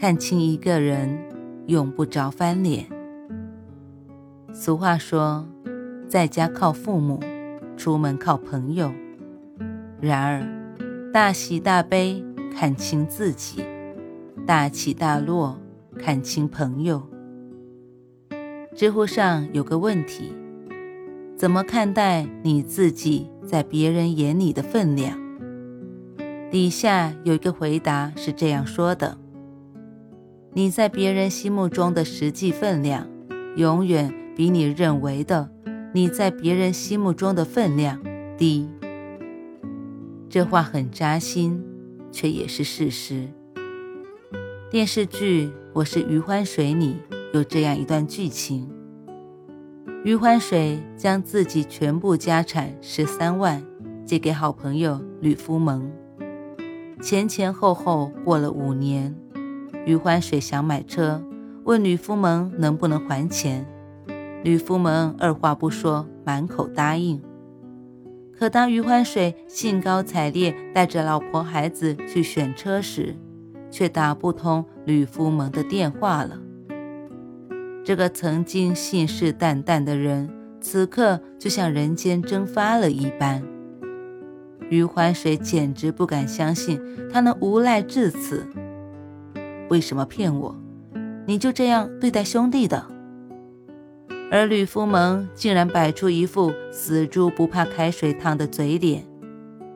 看清一个人，用不着翻脸。俗话说，在家靠父母，出门靠朋友。然而，大喜大悲看清自己，大起大落看清朋友。知乎上有个问题：怎么看待你自己在别人眼里的分量？底下有一个回答是这样说的。你在别人心目中的实际分量，永远比你认为的你在别人心目中的分量低。这话很扎心，却也是事实。电视剧《我是余欢水》里有这样一段剧情：余欢水将自己全部家产十三万借给好朋友吕夫蒙，前前后后过了五年。余欢水想买车，问吕夫蒙能不能还钱。吕夫蒙二话不说，满口答应。可当余欢水兴高采烈带着老婆孩子去选车时，却打不通吕夫蒙的电话了。这个曾经信誓旦旦的人，此刻就像人间蒸发了一般。余欢水简直不敢相信，他能无赖至此。为什么骗我？你就这样对待兄弟的？而吕夫蒙竟然摆出一副死猪不怕开水烫的嘴脸。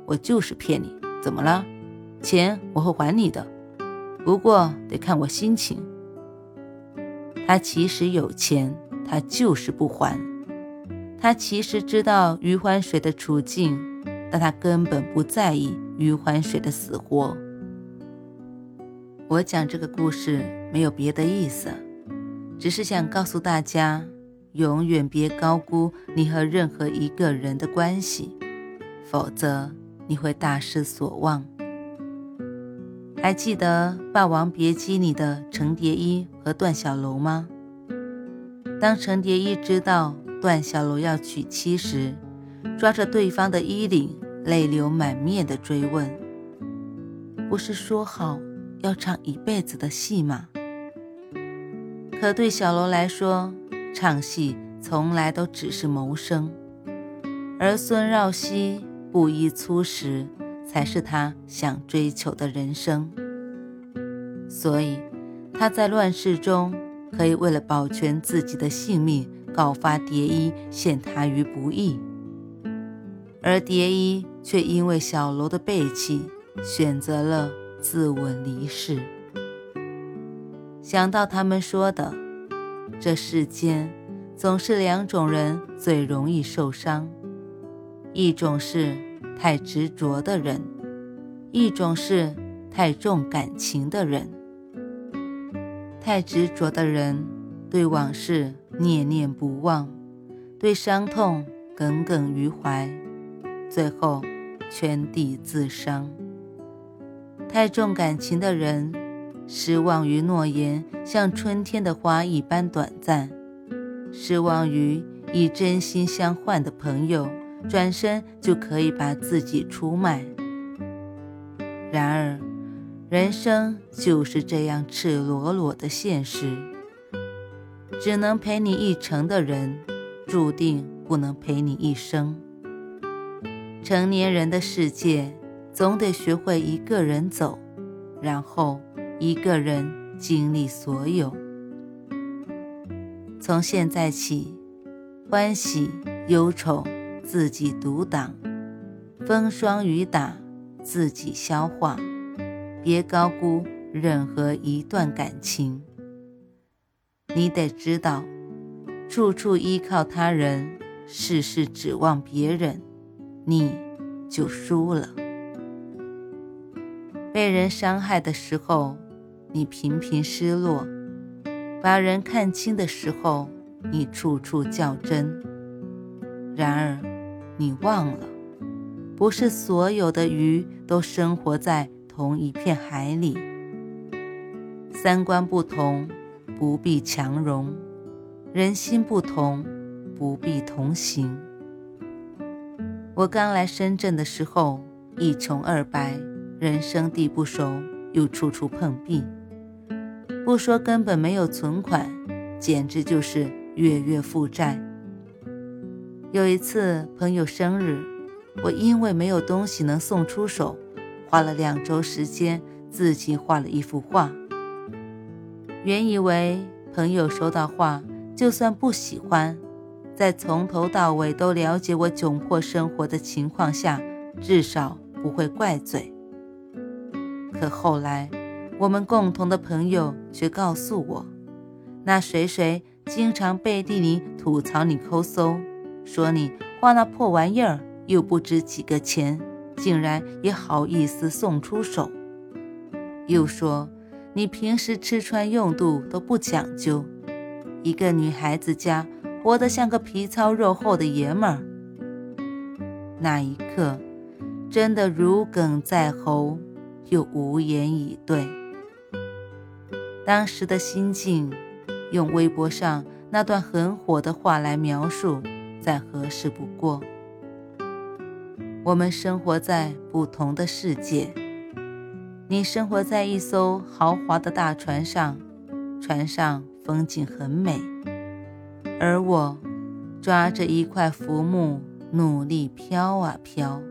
我就是骗你，怎么了？钱我会还你的，不过得看我心情。他其实有钱，他就是不还。他其实知道余欢水的处境，但他根本不在意余欢水的死活。我讲这个故事没有别的意思，只是想告诉大家，永远别高估你和任何一个人的关系，否则你会大失所望。还记得《霸王别姬》里的程蝶衣和段小楼吗？当程蝶衣知道段小楼要娶妻时，抓着对方的衣领，泪流满面的追问：“不是说好？”要唱一辈子的戏吗？可对小楼来说，唱戏从来都只是谋生，而孙绕膝布衣粗食才是他想追求的人生。所以，他在乱世中可以为了保全自己的性命，告发蝶衣陷他于不义，而蝶衣却因为小楼的背弃，选择了。自刎离世。想到他们说的，这世间总是两种人最容易受伤，一种是太执着的人，一种是太重感情的人。太执着的人对往事念念不忘，对伤痛耿耿于怀，最后圈地自伤。太重感情的人，失望于诺言像春天的花一般短暂，失望于以真心相换的朋友，转身就可以把自己出卖。然而，人生就是这样赤裸裸的现实，只能陪你一程的人，注定不能陪你一生。成年人的世界。总得学会一个人走，然后一个人经历所有。从现在起，欢喜忧愁自己独挡，风霜雨打自己消化，别高估任何一段感情。你得知道，处处依靠他人，事事指望别人，你就输了。被人伤害的时候，你频频失落；把人看清的时候，你处处较真。然而，你忘了，不是所有的鱼都生活在同一片海里。三观不同，不必强融；人心不同，不必同行。我刚来深圳的时候，一穷二白。人生地不熟，又处处碰壁，不说根本没有存款，简直就是月月负债。有一次朋友生日，我因为没有东西能送出手，花了两周时间自己画了一幅画。原以为朋友收到画，就算不喜欢，在从头到尾都了解我窘迫生活的情况下，至少不会怪罪。可后来，我们共同的朋友却告诉我，那谁谁经常背地里吐槽你抠搜，说你画那破玩意儿又不值几个钱，竟然也好意思送出手。又说你平时吃穿用度都不讲究，一个女孩子家活得像个皮糙肉厚的爷们儿。那一刻，真的如鲠在喉。又无言以对。当时的心境，用微博上那段很火的话来描述，再合适不过。我们生活在不同的世界，你生活在一艘豪华的大船上，船上风景很美，而我抓着一块浮木，努力飘啊飘。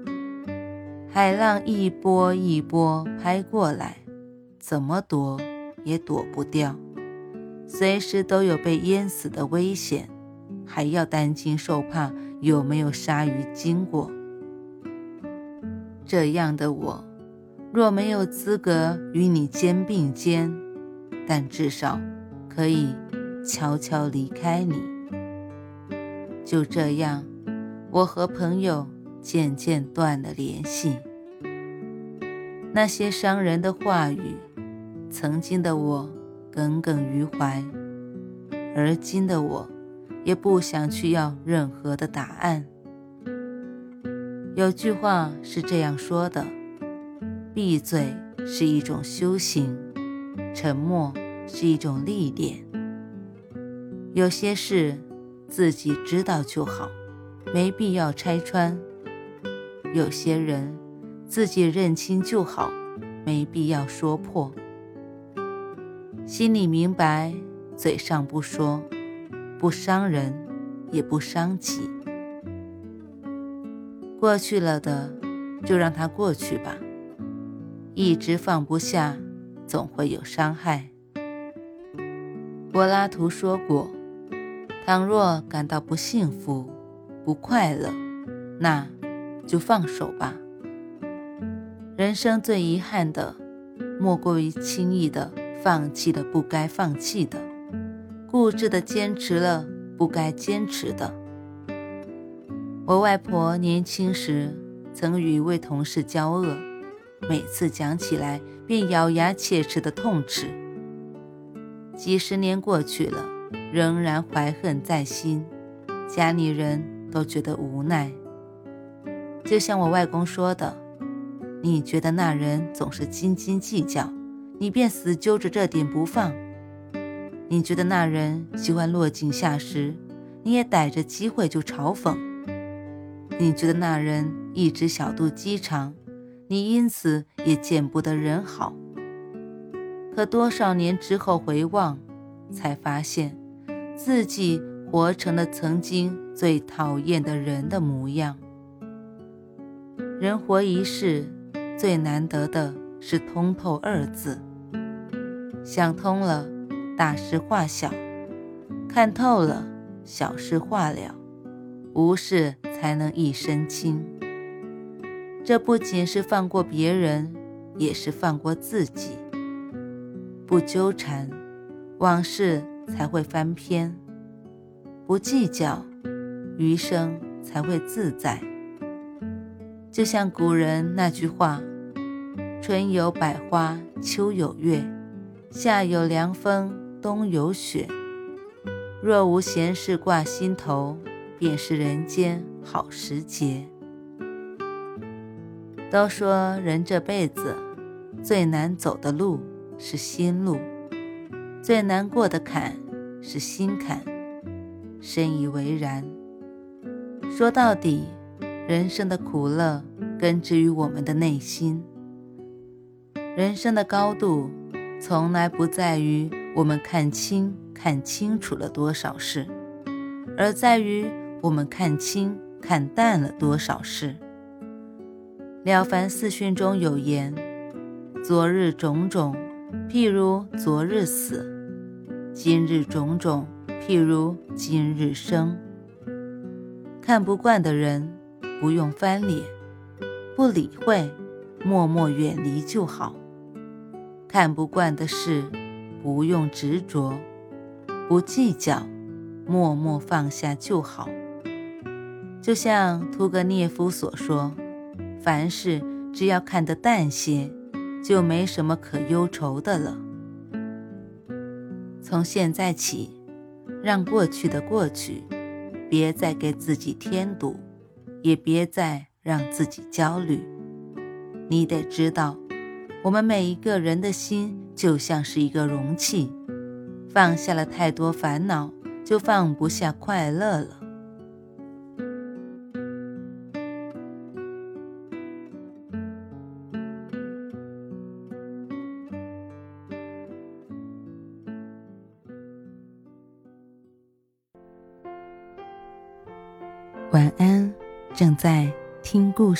海浪一波一波拍过来，怎么躲也躲不掉，随时都有被淹死的危险，还要担惊受怕有没有鲨鱼经过。这样的我，若没有资格与你肩并肩，但至少可以悄悄离开你。就这样，我和朋友。渐渐断了联系。那些伤人的话语，曾经的我耿耿于怀，而今的我也不想去要任何的答案。有句话是这样说的：闭嘴是一种修行，沉默是一种历练。有些事自己知道就好，没必要拆穿。有些人自己认清就好，没必要说破。心里明白，嘴上不说，不伤人，也不伤己。过去了的，就让它过去吧。一直放不下，总会有伤害。柏拉图说过：“倘若感到不幸福、不快乐，那……”就放手吧。人生最遗憾的，莫过于轻易的放弃了不该放弃的，固执的坚持了不该坚持的。我外婆年轻时曾与一位同事交恶，每次讲起来便咬牙切齿的痛斥。几十年过去了，仍然怀恨在心，家里人都觉得无奈。就像我外公说的，你觉得那人总是斤斤计较，你便死揪着这点不放；你觉得那人喜欢落井下石，你也逮着机会就嘲讽；你觉得那人一直小肚鸡肠，你因此也见不得人好。可多少年之后回望，才发现自己活成了曾经最讨厌的人的模样。人活一世，最难得的是通透二字。想通了，大事化小；看透了，小事化了。无事才能一身轻。这不仅是放过别人，也是放过自己。不纠缠，往事才会翻篇；不计较，余生才会自在。就像古人那句话：“春有百花，秋有月，夏有凉风，冬有雪。若无闲事挂心头，便是人间好时节。都说人这辈子最难走的路是心路，最难过的坎是心坎，深以为然。说到底，人生的苦乐根植于我们的内心。人生的高度，从来不在于我们看清、看清楚了多少事，而在于我们看清、看淡了多少事。《了凡四训》中有言：“昨日种种，譬如昨日死；今日种种，譬如今日生。”看不惯的人，不用翻脸，不理会，默默远离就好。看不惯的事，不用执着，不计较，默默放下就好。就像屠格涅夫所说：“凡事只要看得淡些，就没什么可忧愁的了。”从现在起，让过去的过去，别再给自己添堵，也别再让自己焦虑。你得知道。我们每一个人的心就像是一个容器，放下了太多烦恼，就放不下快乐了。